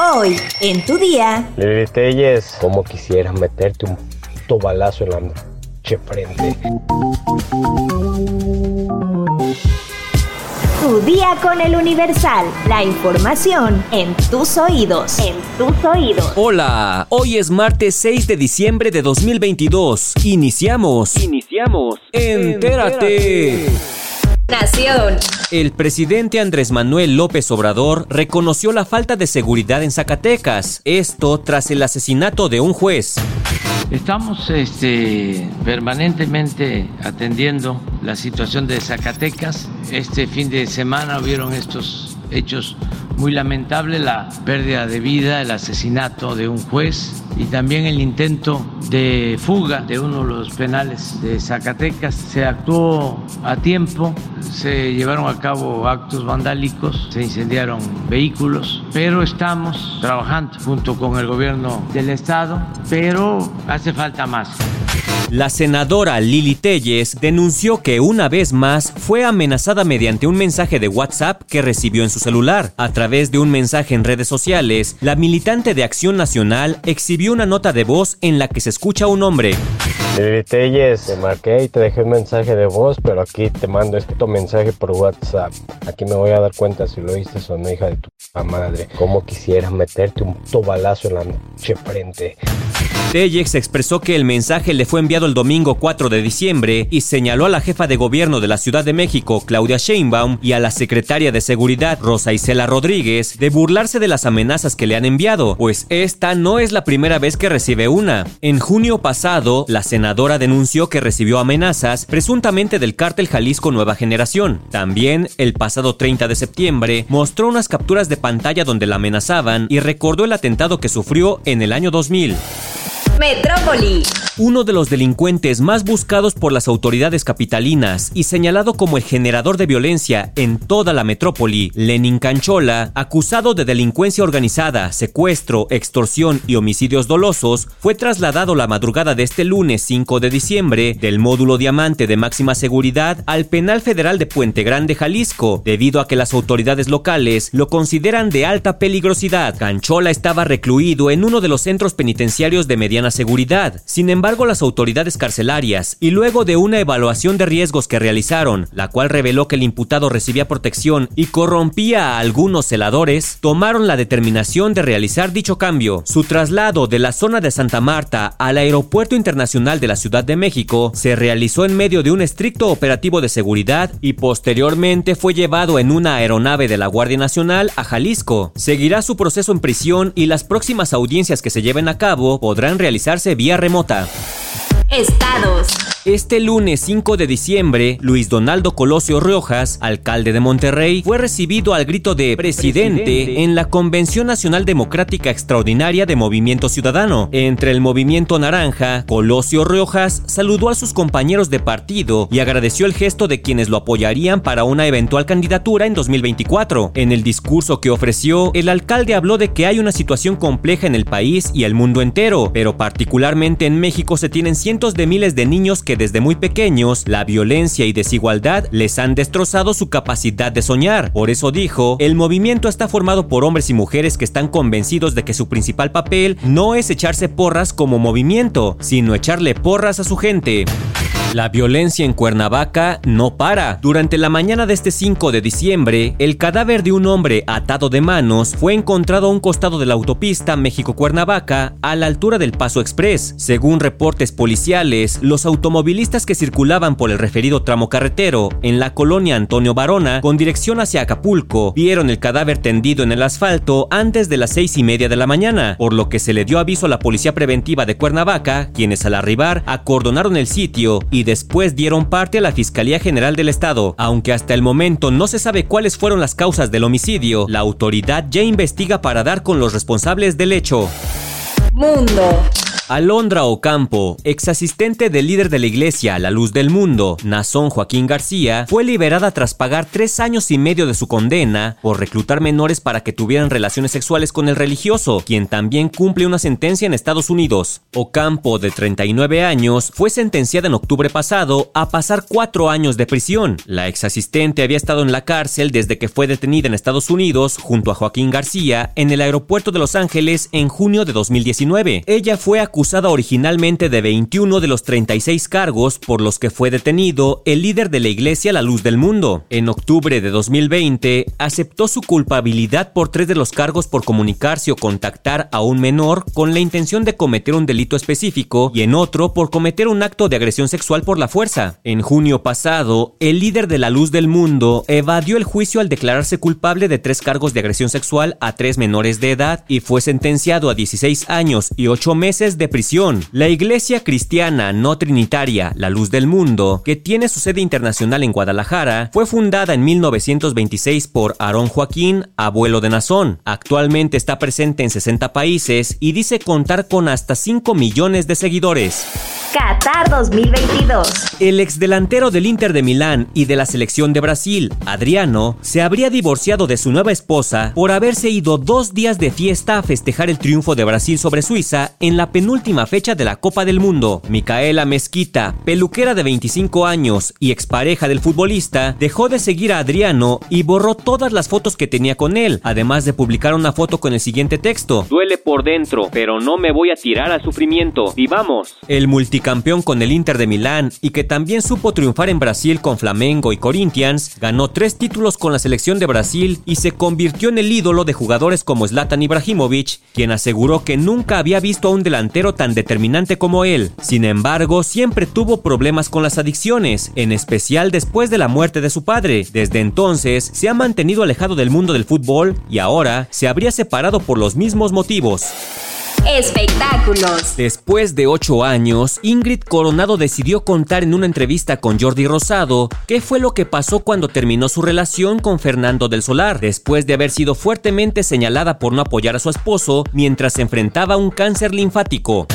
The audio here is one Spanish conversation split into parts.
Hoy, en tu día. Lili Telles, como quisieras meterte un puto balazo en la che frente. Tu día con el Universal. La información en tus oídos. En tus oídos. Hola, hoy es martes 6 de diciembre de 2022. Iniciamos. Iniciamos. Entérate. Nación. El presidente Andrés Manuel López Obrador reconoció la falta de seguridad en Zacatecas, esto tras el asesinato de un juez. Estamos este, permanentemente atendiendo la situación de Zacatecas. Este fin de semana hubieron estos hechos muy lamentables, la pérdida de vida, el asesinato de un juez y también el intento de fuga de uno de los penales de Zacatecas. Se actuó a tiempo, se llevaron a cabo actos vandálicos, se incendiaron vehículos, pero estamos trabajando junto con el gobierno del estado, pero hace falta más. La senadora Lili Telles denunció que una vez más fue amenazada mediante un mensaje de WhatsApp que recibió en su celular. A través de un mensaje en redes sociales, la militante de Acción Nacional exhibió una nota de voz en la que se escucha un hombre. Lili Telles, te marqué y te dejé un mensaje de voz, pero aquí te mando este mensaje por WhatsApp. Aquí me voy a dar cuenta si lo oíste o no, hija de tu madre. Como quisieras meterte un puto balazo en la noche frente. Telles expresó que el mensaje le fue enviado el domingo 4 de diciembre y señaló a la jefa de gobierno de la Ciudad de México, Claudia Sheinbaum, y a la secretaria de Seguridad, Rosa Isela Rodríguez, de burlarse de las amenazas que le han enviado, pues esta no es la primera vez que recibe una. En junio pasado, la senadora denunció que recibió amenazas presuntamente del cártel Jalisco Nueva Generación. También, el pasado 30 de septiembre, mostró unas capturas de pantalla donde la amenazaban y recordó el atentado que sufrió en el año 2000. Metrópoli. Uno de los delincuentes más buscados por las autoridades capitalinas y señalado como el generador de violencia en toda la metrópoli, Lenin Canchola, acusado de delincuencia organizada, secuestro, extorsión y homicidios dolosos, fue trasladado la madrugada de este lunes 5 de diciembre del módulo diamante de máxima seguridad al penal federal de Puente Grande, Jalisco, debido a que las autoridades locales lo consideran de alta peligrosidad. Canchola estaba recluido en uno de los centros penitenciarios de mediana seguridad. Sin embargo, las autoridades carcelarias, y luego de una evaluación de riesgos que realizaron, la cual reveló que el imputado recibía protección y corrompía a algunos celadores, tomaron la determinación de realizar dicho cambio. Su traslado de la zona de Santa Marta al Aeropuerto Internacional de la Ciudad de México se realizó en medio de un estricto operativo de seguridad y posteriormente fue llevado en una aeronave de la Guardia Nacional a Jalisco. Seguirá su proceso en prisión y las próximas audiencias que se lleven a cabo podrán realizarse vía remota. Yeah. Estados. Este lunes 5 de diciembre, Luis Donaldo Colosio Riojas, alcalde de Monterrey, fue recibido al grito de presidente en la Convención Nacional Democrática Extraordinaria de Movimiento Ciudadano. Entre el Movimiento Naranja, Colosio Riojas saludó a sus compañeros de partido y agradeció el gesto de quienes lo apoyarían para una eventual candidatura en 2024. En el discurso que ofreció, el alcalde habló de que hay una situación compleja en el país y el mundo entero, pero particularmente en México se tienen cientos de miles de niños que desde muy pequeños la violencia y desigualdad les han destrozado su capacidad de soñar. Por eso dijo, el movimiento está formado por hombres y mujeres que están convencidos de que su principal papel no es echarse porras como movimiento, sino echarle porras a su gente. La violencia en Cuernavaca no para. Durante la mañana de este 5 de diciembre, el cadáver de un hombre atado de manos fue encontrado a un costado de la autopista México-Cuernavaca, a la altura del Paso Express. Según reportes policiales, los automovilistas que circulaban por el referido tramo carretero en la colonia Antonio Barona, con dirección hacia Acapulco, vieron el cadáver tendido en el asfalto antes de las seis y media de la mañana, por lo que se le dio aviso a la Policía Preventiva de Cuernavaca, quienes al arribar acordonaron el sitio y después dieron parte a la Fiscalía General del Estado. Aunque hasta el momento no se sabe cuáles fueron las causas del homicidio, la autoridad ya investiga para dar con los responsables del hecho. Mundo. Alondra Ocampo, ex asistente del líder de la iglesia La Luz del Mundo, Nazón Joaquín García, fue liberada tras pagar tres años y medio de su condena por reclutar menores para que tuvieran relaciones sexuales con el religioso, quien también cumple una sentencia en Estados Unidos. Ocampo, de 39 años, fue sentenciada en octubre pasado a pasar cuatro años de prisión. La ex asistente había estado en la cárcel desde que fue detenida en Estados Unidos junto a Joaquín García en el aeropuerto de Los Ángeles en junio de 2019. Ella fue acusada acusada originalmente de 21 de los 36 cargos por los que fue detenido el líder de la Iglesia La Luz del Mundo. En octubre de 2020, aceptó su culpabilidad por tres de los cargos por comunicarse o contactar a un menor con la intención de cometer un delito específico y en otro por cometer un acto de agresión sexual por la fuerza. En junio pasado, el líder de La Luz del Mundo evadió el juicio al declararse culpable de tres cargos de agresión sexual a tres menores de edad y fue sentenciado a 16 años y 8 meses de prisión. La Iglesia Cristiana No Trinitaria, La Luz del Mundo, que tiene su sede internacional en Guadalajara, fue fundada en 1926 por Aarón Joaquín, abuelo de Nazón. Actualmente está presente en 60 países y dice contar con hasta 5 millones de seguidores. Qatar 2022. El exdelantero del Inter de Milán y de la selección de Brasil, Adriano, se habría divorciado de su nueva esposa por haberse ido dos días de fiesta a festejar el triunfo de Brasil sobre Suiza en la penúltima fecha de la Copa del Mundo. Micaela Mezquita, peluquera de 25 años y expareja del futbolista, dejó de seguir a Adriano y borró todas las fotos que tenía con él, además de publicar una foto con el siguiente texto. Duele por dentro, pero no me voy a tirar al sufrimiento. ¡Vivamos! El multicampeón con el Inter de Milán y que también supo triunfar en Brasil con Flamengo y Corinthians, ganó tres títulos con la selección de Brasil y se convirtió en el ídolo de jugadores como Zlatan Ibrahimovic, quien aseguró que nunca había visto a un delantero tan determinante como él. Sin embargo, siempre tuvo problemas con las adicciones, en especial después de la muerte de su padre. Desde entonces, se ha mantenido alejado del mundo del fútbol y ahora se habría separado por los mismos motivos. Espectáculos. Después de ocho años, Ingrid Coronado decidió contar en una entrevista con Jordi Rosado qué fue lo que pasó cuando terminó su relación con Fernando del Solar, después de haber sido fuertemente señalada por no apoyar a su esposo mientras enfrentaba un cáncer linfático.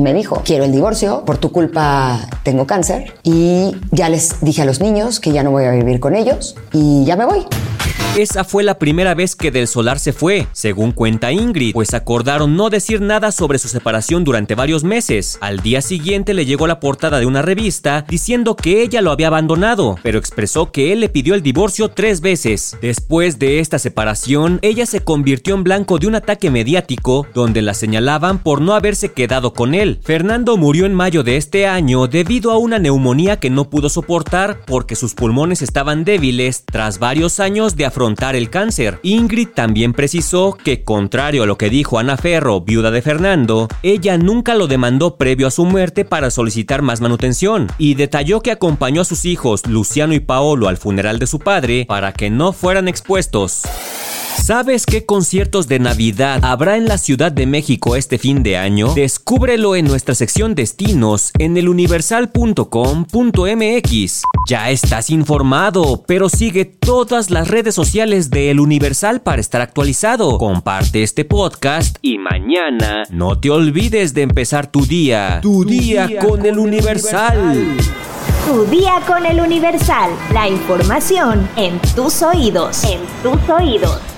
Me dijo, quiero el divorcio, por tu culpa tengo cáncer y ya les dije a los niños que ya no voy a vivir con ellos y ya me voy. Esa fue la primera vez que Del Solar se fue, según cuenta Ingrid, pues acordaron no decir nada sobre su separación durante varios meses. Al día siguiente le llegó la portada de una revista diciendo que ella lo había abandonado, pero expresó que él le pidió el divorcio tres veces. Después de esta separación, ella se convirtió en blanco de un ataque mediático donde la señalaban por no haberse quedado con él. Fernando murió en mayo de este año debido a una neumonía que no pudo soportar porque sus pulmones estaban débiles tras varios años de afrontar el cáncer. Ingrid también precisó que, contrario a lo que dijo Ana Ferro, viuda de Fernando, ella nunca lo demandó previo a su muerte para solicitar más manutención y detalló que acompañó a sus hijos Luciano y Paolo al funeral de su padre para que no fueran expuestos. ¿Sabes qué conciertos de Navidad habrá en la Ciudad de México este fin de año? Descúbrelo en nuestra sección Destinos en eluniversal.com.mx. Ya estás informado, pero sigue todas las redes sociales de El Universal para estar actualizado. Comparte este podcast y mañana no te olvides de empezar tu día. Tu, día, con, El Universal. Tu día con el Universal. La información en tus oídos. En tus oídos.